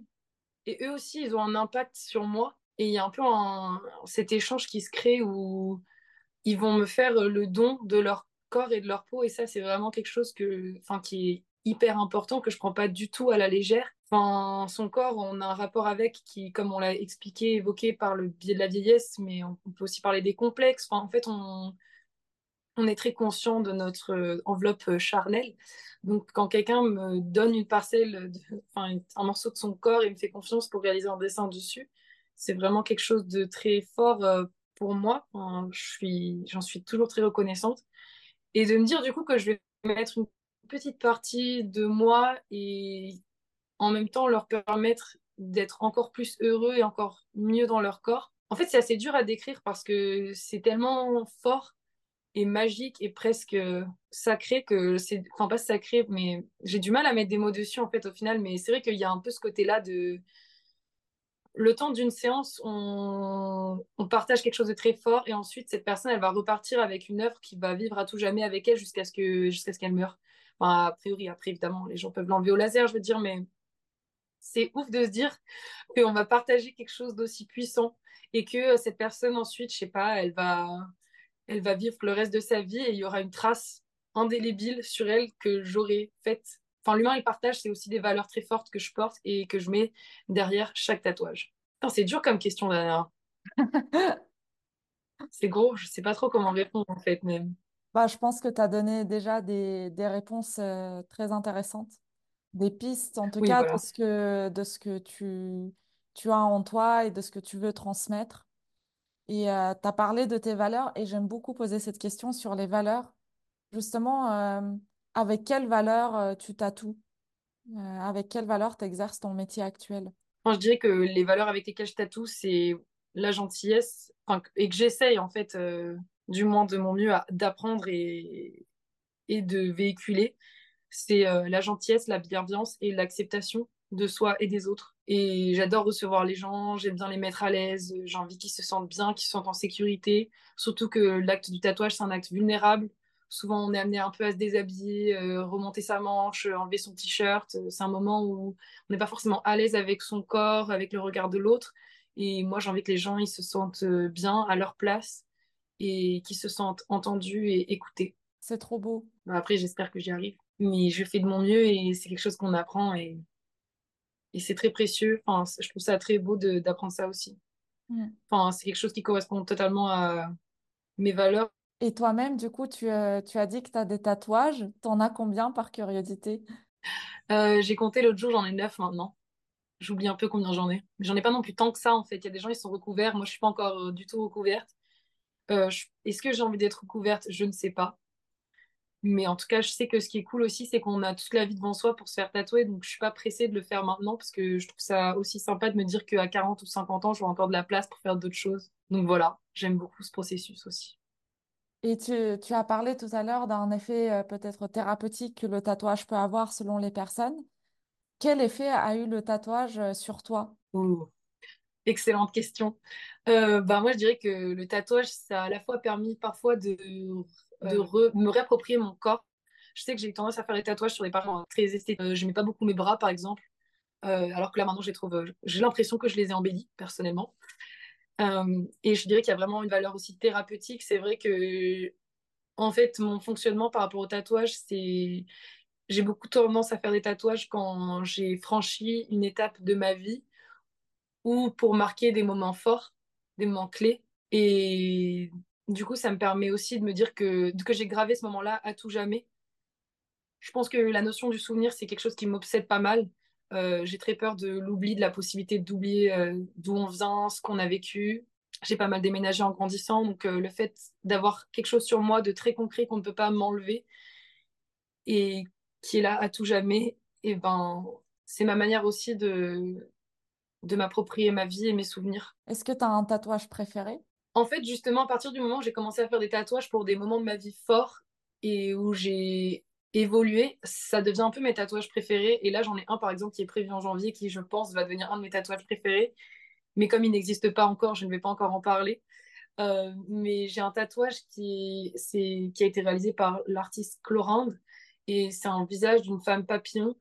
Et eux aussi, ils ont un impact sur moi. Et il y a un peu cet échange qui se crée où ils vont me faire le don de leur corps et de leur peau. Et ça, c'est vraiment quelque chose que, enfin, qui est hyper important, que je prends pas du tout à la légère. Enfin, son corps, on a un rapport avec qui, comme on l'a expliqué, évoqué par le biais de la vieillesse, mais on peut aussi parler des complexes. En fait, on, on est très conscient de notre euh, enveloppe euh, charnelle. Donc, quand quelqu'un me donne une parcelle, enfin, un morceau de son corps et me fait confiance pour réaliser un dessin dessus, c'est vraiment quelque chose de très fort euh, pour moi. je suis, j'en suis toujours très reconnaissante. Et de me dire du coup que je vais mettre une petite partie de moi et en même temps leur permettre d'être encore plus heureux et encore mieux dans leur corps. En fait, c'est assez dur à décrire parce que c'est tellement fort et magique et presque sacré que c'est enfin pas sacré mais j'ai du mal à mettre des mots dessus en fait au final mais c'est vrai qu'il y a un peu ce côté là de le temps d'une séance on... partage quelque chose de très fort et ensuite cette personne elle va repartir avec une œuvre qui va vivre à tout jamais avec elle jusqu'à ce que jusqu'à ce qu'elle meure a priori après évidemment les gens peuvent l'enlever au laser je veux dire mais c'est ouf de se dire qu'on va partager quelque chose d'aussi puissant et que cette personne ensuite je sais pas elle va elle va vivre le reste de sa vie et il y aura une trace indélébile sur elle que j'aurais faite. Enfin, l'humain et le partage, c'est aussi des valeurs très fortes que je porte et que je mets derrière chaque tatouage. C'est dur comme question, Dana. (laughs) c'est gros, je sais pas trop comment répondre en fait. Mais... Bah, je pense que tu as donné déjà des, des réponses euh, très intéressantes, des pistes en tout cas de, ce que, de ce que tu, tu as en toi et de ce que tu veux transmettre. Et euh, tu as parlé de tes valeurs et j'aime beaucoup poser cette question sur les valeurs. Justement, euh, avec quelles valeurs euh, tu tatoues? Avec quelles valeurs tu exerces ton métier actuel? Je dirais que les valeurs avec lesquelles je tatoue, c'est la gentillesse et que j'essaye en fait, du moins de mon mieux, d'apprendre et, et de véhiculer. C'est la gentillesse, la bienveillance et l'acceptation de soi et des autres. Et j'adore recevoir les gens, j'aime bien les mettre à l'aise, j'ai envie qu'ils se sentent bien, qu'ils se sentent en sécurité. Surtout que l'acte du tatouage, c'est un acte vulnérable. Souvent, on est amené un peu à se déshabiller, euh, remonter sa manche, enlever son t-shirt. C'est un moment où on n'est pas forcément à l'aise avec son corps, avec le regard de l'autre. Et moi, j'ai envie que les gens ils se sentent euh, bien à leur place et qu'ils se sentent entendus et écoutés. C'est trop beau. Après, j'espère que j'y arrive. Mais je fais de mon mieux et c'est quelque chose qu'on apprend et et c'est très précieux. Enfin, je trouve ça très beau d'apprendre ça aussi. Mm. Enfin, c'est quelque chose qui correspond totalement à mes valeurs. Et toi-même, du coup, tu, euh, tu, as dit que tu as des tatouages. T'en as combien par curiosité? Euh, J'ai compté l'autre jour, j'en ai neuf maintenant. J'oublie un peu combien j'en ai. J'en ai pas non plus tant que ça, en fait. Il y a des gens, ils sont recouverts. Moi, je suis pas encore euh, du tout recouverte. Est-ce que j'ai envie d'être recouverte? Je ne sais pas. Mais en tout cas, je sais que ce qui est cool aussi, c'est qu'on a toute la vie devant soi pour se faire tatouer. Donc, je suis pas pressée de le faire maintenant parce que je trouve ça aussi sympa de me dire qu'à 40 ou 50 ans, j'aurai encore de la place pour faire d'autres choses. Donc voilà, j'aime beaucoup ce processus aussi. Et tu, tu as parlé tout à l'heure d'un effet euh, peut-être thérapeutique que le tatouage peut avoir selon les personnes. Quel effet a eu le tatouage euh, sur toi? Excellente question. Euh, bah moi, je dirais que le tatouage, ça a à la fois permis parfois de de me réapproprier mon corps. Je sais que j'ai eu tendance à faire des tatouages sur des parents très esthétiques. Je n'aimais pas beaucoup mes bras, par exemple. Alors que là, maintenant, j'ai j'ai l'impression que je les ai embellis, personnellement. Euh, et je dirais qu'il y a vraiment une valeur aussi thérapeutique. C'est vrai que, en fait, mon fonctionnement par rapport au tatouage, c'est j'ai beaucoup tendance à faire des tatouages quand j'ai franchi une étape de ma vie ou pour marquer des moments forts, des moments clés. Et du coup, ça me permet aussi de me dire que, que j'ai gravé ce moment-là à tout jamais. Je pense que la notion du souvenir, c'est quelque chose qui m'obsède pas mal. Euh, j'ai très peur de l'oubli, de la possibilité d'oublier euh, d'où on vient, ce qu'on a vécu. J'ai pas mal déménagé en grandissant, donc euh, le fait d'avoir quelque chose sur moi de très concret qu'on ne peut pas m'enlever et qui est là à tout jamais, et eh ben c'est ma manière aussi de de m'approprier ma vie et mes souvenirs. Est-ce que tu as un tatouage préféré? En fait, justement, à partir du moment où j'ai commencé à faire des tatouages pour des moments de ma vie forts et où j'ai évolué, ça devient un peu mes tatouages préférés. Et là, j'en ai un, par exemple, qui est prévu en janvier, qui, je pense, va devenir un de mes tatouages préférés. Mais comme il n'existe pas encore, je ne vais pas encore en parler. Euh, mais j'ai un tatouage qui, qui a été réalisé par l'artiste Chlorinde. Et c'est un visage d'une femme papillon.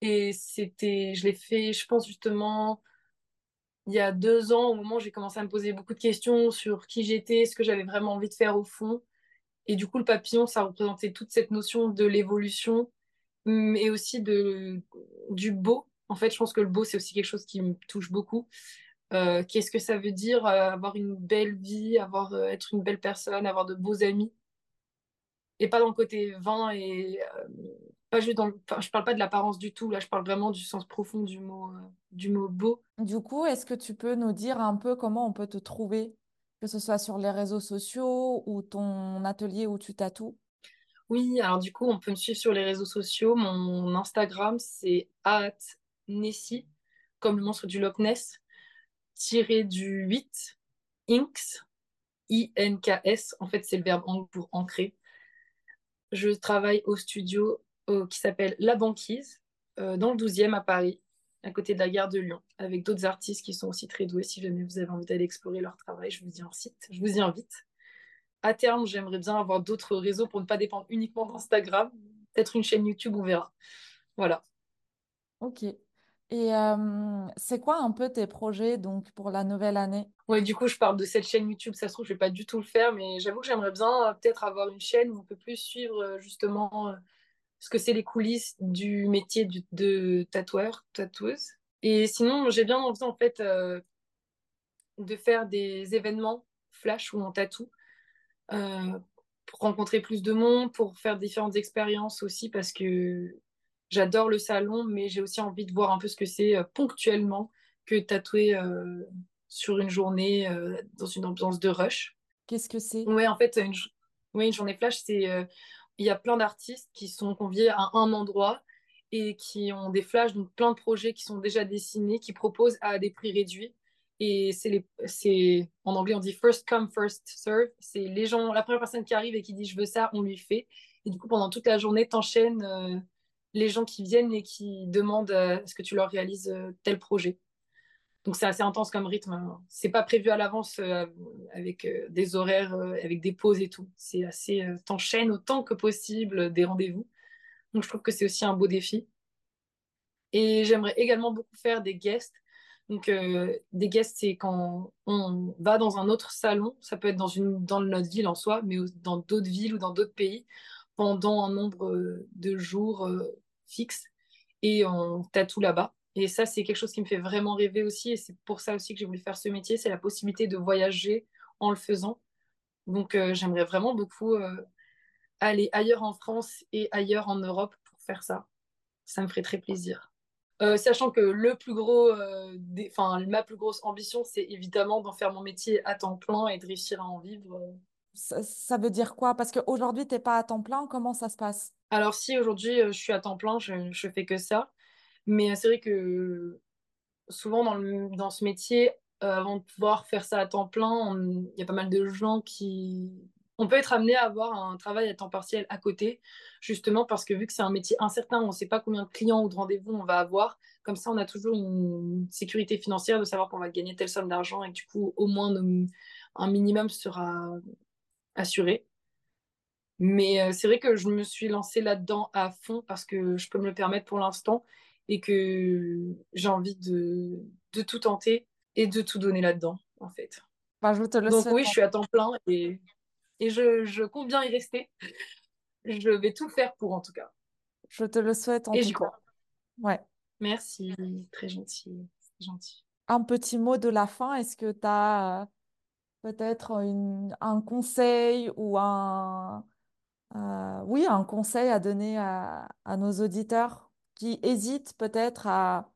Et c'était, je l'ai fait, je pense, justement, il y a deux ans, au moment où j'ai commencé à me poser beaucoup de questions sur qui j'étais, ce que j'avais vraiment envie de faire au fond. Et du coup, le papillon, ça représentait toute cette notion de l'évolution, mais aussi de, du beau. En fait, je pense que le beau, c'est aussi quelque chose qui me touche beaucoup. Euh, qu'est-ce que ça veut dire euh, avoir une belle vie, avoir, euh, être une belle personne, avoir de beaux amis? Et pas dans le côté vain et pas juste dans le... je parle pas de l'apparence du tout, là, je parle vraiment du sens profond du mot, du mot beau. Du coup, est-ce que tu peux nous dire un peu comment on peut te trouver, que ce soit sur les réseaux sociaux ou ton atelier où tu tatoues? Oui, alors du coup, on peut me suivre sur les réseaux sociaux. Mon Instagram, c'est Nessie, comme le monstre du Loch Ness, tiré du 8, inks, I-N-K-S. En fait, c'est le verbe pour ancrer. Je travaille au studio qui s'appelle La Banquise, euh, dans le 12e à Paris, à côté de la gare de Lyon, avec d'autres artistes qui sont aussi très doués. Si jamais vous avez envie d'aller explorer leur travail, je vous y incite, je vous y invite. À terme, j'aimerais bien avoir d'autres réseaux pour ne pas dépendre uniquement d'Instagram. Peut-être une chaîne YouTube, on verra. Voilà. Ok. Et euh, c'est quoi un peu tes projets donc pour la nouvelle année? Ouais, du coup, je parle de cette chaîne YouTube. Ça se trouve, je vais pas du tout le faire, mais j'avoue que j'aimerais bien euh, peut-être avoir une chaîne où on peut plus suivre justement ce que c'est les coulisses du métier de tatoueur, tatoueuse. Et sinon, j'ai bien envie en fait euh, de faire des événements flash où on tatoue euh, pour rencontrer plus de monde, pour faire différentes expériences aussi parce que j'adore le salon, mais j'ai aussi envie de voir un peu ce que c'est euh, ponctuellement que tatouer sur une journée dans une ambiance de rush. Qu'est-ce que c'est? Ouais, en fait, une, une journée flash, c'est il y a plein d'artistes qui sont conviés à un endroit et qui ont des flashs, donc plein de projets qui sont déjà dessinés, qui proposent à des prix réduits. Et c'est en anglais on dit first come first serve. C'est les gens, la première personne qui arrive et qui dit je veux ça, on lui fait. Et du coup pendant toute la journée, t'enchaînes euh, les gens qui viennent et qui demandent euh, est-ce que tu leur réalises euh, tel projet. Donc c'est assez intense comme rythme. Hein. C'est pas prévu à l'avance euh, avec euh, des horaires, euh, avec des pauses et tout. C'est assez t'enchaînes autant que possible des rendez-vous. Donc je trouve que c'est aussi un beau défi. Et j'aimerais également beaucoup faire des guests. Donc des guests, c'est quand on va dans un autre salon. Ça peut être dans une dans notre ville en soi, mais dans d'autres villes ou dans d'autres pays pendant un nombre de jours fixes et on tatoue là-bas. Et ça, c'est quelque chose qui me fait vraiment rêver aussi. Et c'est pour ça aussi que j'ai voulu faire ce métier. C'est la possibilité de voyager en le faisant. Donc, euh, j'aimerais vraiment beaucoup euh, aller ailleurs en France et ailleurs en Europe pour faire ça. Ça me ferait très plaisir. Euh, sachant que le plus gros, enfin, ma plus grosse ambition, c'est évidemment d'en faire mon métier à temps plein et de réussir à en vivre. Ça, veut dire quoi? Parce qu'aujourd'hui, tu n'es pas à temps plein. Comment ça se passe? Alors, si aujourd'hui, je suis à temps plein, je ne fais que ça. Mais c'est vrai que souvent dans, le, dans ce métier, euh, avant de pouvoir faire ça à temps plein, il y a pas mal de gens qui... On peut être amené à avoir un travail à temps partiel à côté, justement parce que vu que c'est un métier incertain, on ne sait pas combien de clients ou de rendez-vous on va avoir. Comme ça, on a toujours une sécurité financière de savoir qu'on va gagner telle somme d'argent et que du coup, au moins, un minimum sera assuré. Mais euh, c'est vrai que je me suis lancée là-dedans à fond parce que je peux me le permettre pour l'instant et que j'ai envie de, de, tout tenter et de tout donner là-dedans, en fait. Bah, je te le Donc oui, je suis à temps plein et, et je, je compte bien y rester. Je vais tout faire pour, en tout cas. Je te le souhaite en Et tout j'y cas. crois. Ouais. Merci, très gentil. gentil. Un petit mot de la fin. Est-ce que tu as euh, peut-être un conseil ou un, euh, oui, un conseil à donner à, à nos auditeurs? Qui hésitent peut-être à,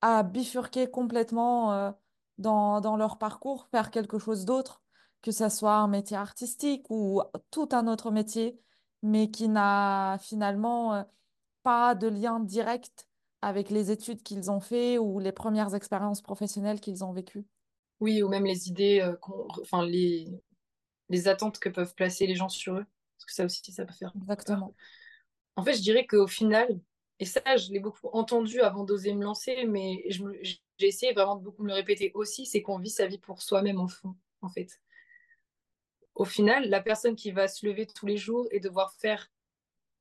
à bifurquer complètement euh, dans, dans leur parcours, faire quelque chose d'autre, que ce soit un métier artistique ou tout un autre métier, mais qui n'a finalement euh, pas de lien direct avec les études qu'ils ont fait ou les premières expériences professionnelles qu'ils ont vécues. Oui, ou même les idées, euh, enfin les, les attentes que peuvent placer les gens sur eux. Parce que ça aussi, ça peut faire. Exactement. En fait, je dirais qu'au final, et ça, je l'ai beaucoup entendu avant d'oser me lancer, mais j'ai essayé vraiment de beaucoup me le répéter aussi, c'est qu'on vit sa vie pour soi-même en fond, en fait. Au final, la personne qui va se lever tous les jours et devoir faire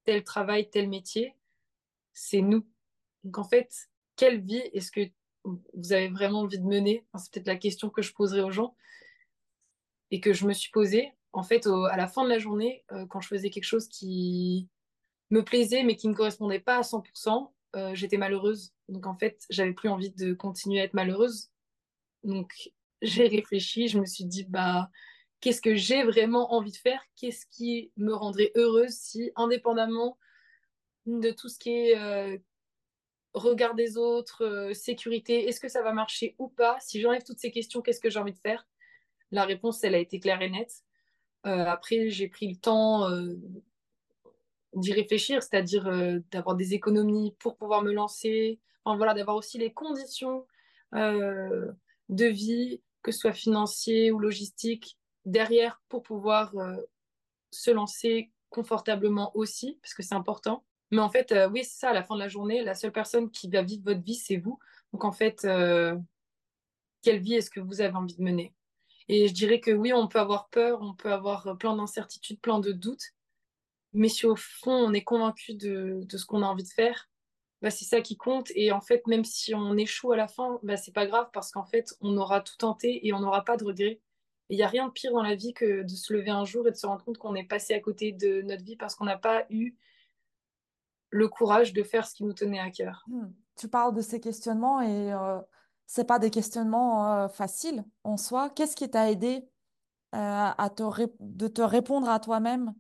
tel travail, tel métier, c'est nous. Donc en fait, quelle vie est-ce que vous avez vraiment envie de mener? C'est peut-être la question que je poserai aux gens et que je me suis posée. En fait, à la fin de la journée, euh, quand je faisais quelque chose qui me plaisait mais qui ne correspondait pas à 100%, euh, j'étais malheureuse. Donc en fait, j'avais plus envie de continuer à être malheureuse. Donc j'ai réfléchi, je me suis dit, bah, qu'est-ce que j'ai vraiment envie de faire? Qu'est-ce qui me rendrait heureuse si, indépendamment de tout ce qui est euh, regard des autres, euh, sécurité, est-ce que ça va marcher ou pas? Si j'enlève toutes ces questions, qu'est-ce que j'ai envie de faire? La réponse, elle a été claire et nette. Après, j'ai pris le temps d'y réfléchir, c'est-à-dire euh, d'avoir des économies pour pouvoir me lancer, voilà, d'avoir aussi les conditions euh, de vie, que ce soit financier ou logistique, derrière pour pouvoir euh, se lancer confortablement aussi, parce que c'est important. Mais en fait, oui, c'est ça, à la fin de la journée, la seule personne qui va vivre votre vie, c'est vous. Donc en fait, quelle vie est-ce que vous avez envie de mener? Et je dirais que oui, on peut avoir peur, on peut avoir plein d'incertitudes, plein de doutes, mais si au fond, on est convaincu de, de ce qu'on a envie de faire, bah, c'est ça qui compte. Et en fait, même si on échoue à la fin, bah, c'est pas grave parce qu'en fait, on aura tout tenté et on n'aura pas de regrets. Il n'y a rien de pire dans la vie que de se lever un jour et de se rendre compte qu'on est passé à côté de notre vie parce qu'on n'a pas eu le courage de faire ce qui nous tenait à cœur. Hmm. Tu parles de ces questionnements et euh, c'est pas des questionnements euh, faciles en soi. Qu'est-ce qui t'a aidé euh, à te de te répondre à toi-même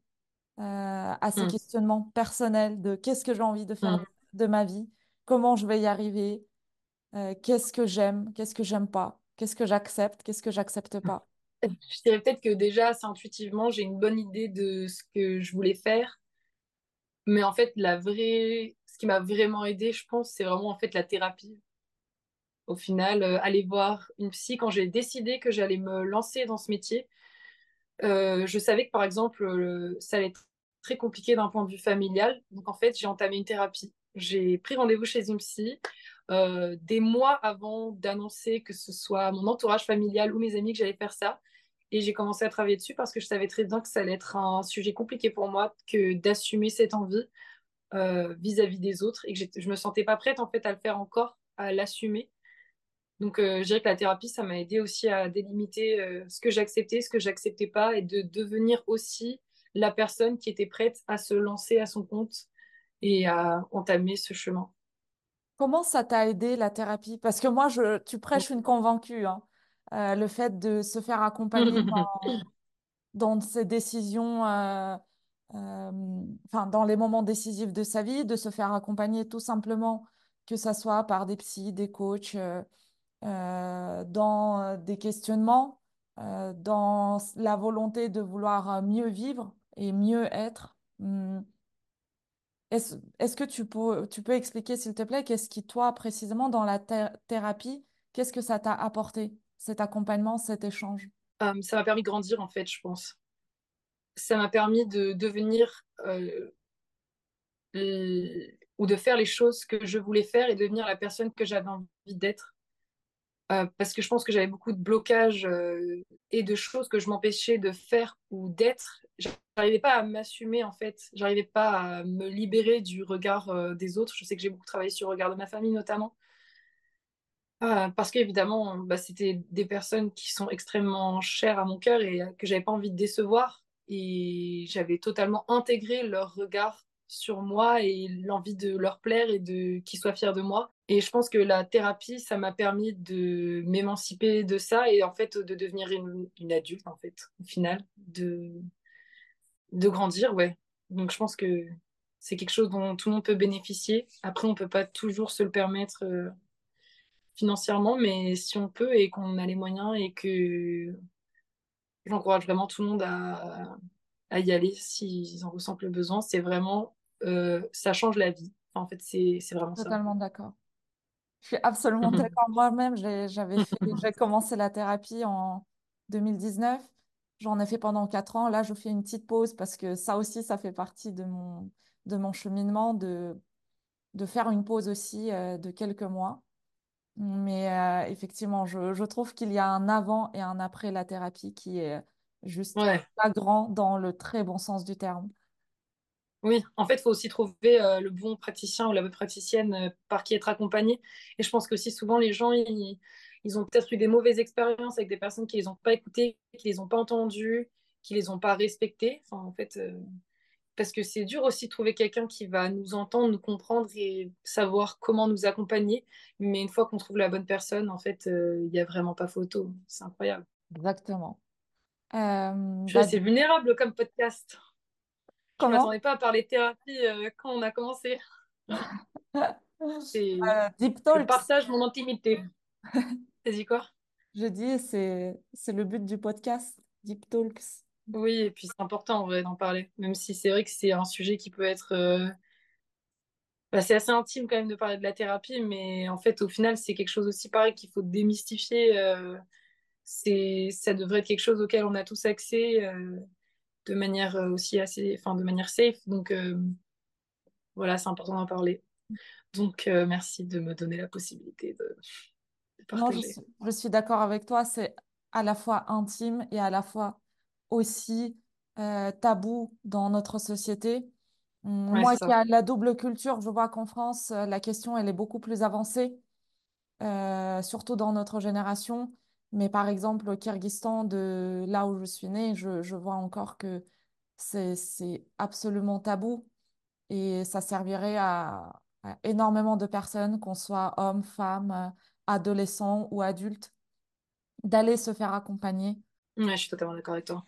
à ces Mm. questionnements personnels de qu'est-ce que j'ai envie de faire Mm. de ma vie, comment je vais y arriver, euh, qu'est-ce que j'aime, qu'est-ce que j'aime pas, qu'est-ce que j'accepte, qu'est-ce que j'accepte pas. (laughs) Je dirais peut-être que déjà, c'est intuitivement, j'ai une bonne idée de ce que je voulais faire. Mais en fait, la vraie... ce qui m'a vraiment aidé, je pense, c'est vraiment en fait la thérapie. Au final, euh, aller voir une psy, quand j'ai décidé que j'allais me lancer dans ce métier, euh, je savais que par exemple, euh, ça allait être très compliqué d'un point de vue familial. Donc en fait, j'ai entamé une thérapie. J'ai pris rendez-vous chez une psy euh, des mois avant d'annoncer que ce soit mon entourage familial ou mes amis que j'allais faire ça. Et j'ai commencé à travailler dessus parce que je savais très bien que ça allait être un sujet compliqué pour moi que d'assumer cette envie euh, vis-à-vis des autres et que je me sentais pas prête en fait à le faire encore, à l'assumer. Donc euh, je dirais que la thérapie, ça m'a aidé aussi à délimiter euh, ce que j'acceptais, ce que j'acceptais pas et de devenir aussi la personne qui était prête à se lancer à son compte et à entamer ce chemin. Comment ça t'a aidé la thérapie? Parce que moi, je, tu prêches une convaincue, hein. Euh, le fait de se faire accompagner (laughs) dans, ses décisions, enfin, dans les moments décisifs de sa vie, de se faire accompagner tout simplement, que ça soit par des psys, des coachs, dans euh, des questionnements, euh, dans la volonté de vouloir euh, mieux vivre et mieux être. Hum, Est-ce, que tu peux, expliquer, s'il te plaît, qu'est-ce qui, toi, précisément, dans la thé- thérapie, qu'est-ce que ça t'a apporté, cet accompagnement, cet échange? Euh, ça m'a permis de grandir en fait, je pense. Ça m'a permis de devenir euh, ou de faire les choses que je voulais faire et devenir la personne que j'avais envie d'être. Euh, parce que je pense que j'avais beaucoup de blocages euh, et de choses que je m'empêchais de faire ou d'être. J'arrivais pas à m'assumer en fait. J'arrivais pas à me libérer du regard euh, des autres. Je sais que j'ai beaucoup travaillé sur le regard de ma famille notamment. Parce qu'évidemment, bah, c'était des personnes qui sont extrêmement chères à mon cœur et que j'avais pas envie de décevoir. Et j'avais totalement intégré leur regard sur moi et l'envie de leur plaire et de qu'ils soient fiers de moi. Et je pense que la thérapie, ça m'a permis de m'émanciper de ça et en fait de devenir une, une, adulte en fait, au final, de, de grandir, ouais. Donc je pense que c'est quelque chose dont tout le monde peut bénéficier. Après, on peut pas toujours se le permettre euh, financièrement, mais si on peut et qu'on a les moyens et que j'encourage vraiment tout le monde à, à y aller s'ils en ressentent le besoin, c'est vraiment, euh, ça change la vie. en fait, c'est vraiment ça. Totalement d'accord. Je suis absolument (laughs) d'accord. Moi-même, j'avais j'ai commencé la thérapie en 2019. J'en ai fait pendant quatre ans. Là, je fais une petite pause parce que ça aussi, ça fait partie de mon, de mon cheminement de, de faire une pause aussi euh, de quelques mois. Mais euh, effectivement, je, je trouve qu'il y a un avant et un après la thérapie qui est juste pas grand dans le très bon sens du terme. Oui, en fait, il faut aussi trouver euh, le bon praticien ou la bonne praticienne par qui être accompagné. Et je pense que aussi souvent, les gens, ils, ils ont peut-être eu des mauvaises expériences avec des personnes qui les ont pas écoutées, qui les ont pas entendues, qui les ont pas respectées. Enfin, en fait, parce que c'est dur aussi de trouver quelqu'un qui va nous entendre, nous comprendre et savoir comment nous accompagner. Mais une fois qu'on trouve la bonne personne, en fait, il euh, n'y a vraiment pas photo. C'est incroyable. Exactement. Euh, bah, c'est vulnérable comme podcast. Je ne m'attendais pas à parler thérapie euh, quand on a commencé. (laughs) c'est Deep Talks. Je partage mon intimité. (laughs) T'as dit quoi? Je dis, c'est le but du podcast, Deep Talks. Oui, et puis c'est important en vrai d'en parler, même si c'est vrai que c'est un sujet qui peut être... Euh, bah, c'est assez intime quand même de parler de la thérapie, mais en fait au final c'est quelque chose aussi pareil qu'il faut démystifier. Euh, c'est... Ça devrait être quelque chose auquel on a tous accès euh, de manière aussi assez... Enfin de manière safe, donc voilà, c'est important d'en parler. Donc merci de me donner la possibilité de, partager. je suis, je suis d'accord avec toi, c'est à la fois intime et à la fois aussi euh, tabou dans notre société. Hum, moi qui a la double culture, je vois qu'en France, euh, la question, elle est beaucoup plus avancée, euh, surtout dans notre génération. Mais par exemple, au Kyrgyzstan, de là où je suis née, je, je vois encore que c'est absolument tabou et ça servirait à, à énormément de personnes, qu'on soit hommes, femmes, adolescents ou adultes, d'aller se faire accompagner Ouais, je suis totalement d'accord avec toi.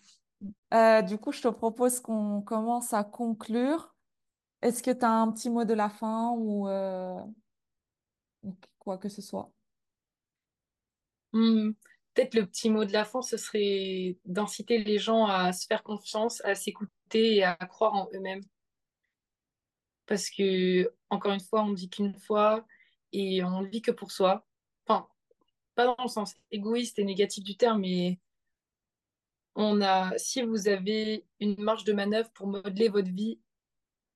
Euh, du coup, je te propose qu'on commence à conclure. Est-ce que tu as un petit mot de la fin ou euh, quoi que ce soit? Hmm, peut-être le petit mot de la fin, ce serait d'inciter les gens à se faire confiance, à s'écouter et à croire en eux-mêmes. Parce que, encore une fois, on dit qu'une fois et on ne vit que pour soi. Enfin, pas dans le sens égoïste et négatif du terme, mais on a, si vous avez une marge de manœuvre pour modeler votre vie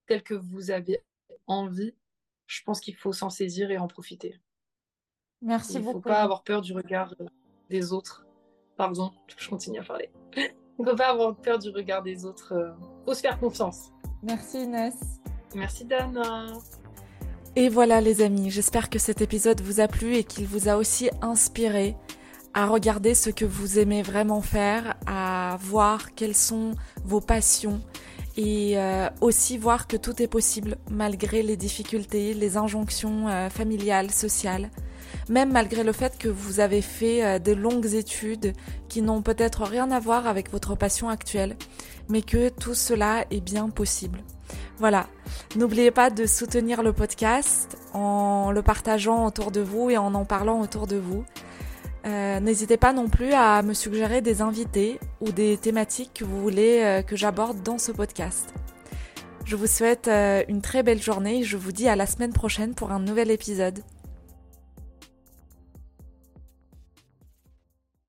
telle que vous avez envie, je pense qu'il faut s'en saisir et en profiter. Merci beaucoup. Il ne faut pas avoir peur du regard des autres. Pardon, je continue à parler. (laughs) Il ne faut pas avoir peur du regard des autres. Il faut se faire confiance. Merci Inès. Merci Dana. Et voilà les amis, j'espère que cet épisode vous a plu et qu'il vous a aussi inspiré à regarder ce que vous aimez vraiment faire, à voir quelles sont vos passions et euh, aussi voir que tout est possible malgré les difficultés, les injonctions euh, familiales, sociales, même malgré le fait que vous avez fait euh, de longues études qui n'ont peut-être rien à voir avec votre passion actuelle, mais que tout cela est bien possible. Voilà, n'oubliez pas de soutenir le podcast en le partageant autour de vous et en en parlant autour de vous. Euh, n'hésitez pas non plus à me suggérer des invités ou des thématiques que vous voulez euh, que j'aborde dans ce podcast. Je vous souhaite une très belle journée et je vous dis à la semaine prochaine pour un nouvel épisode.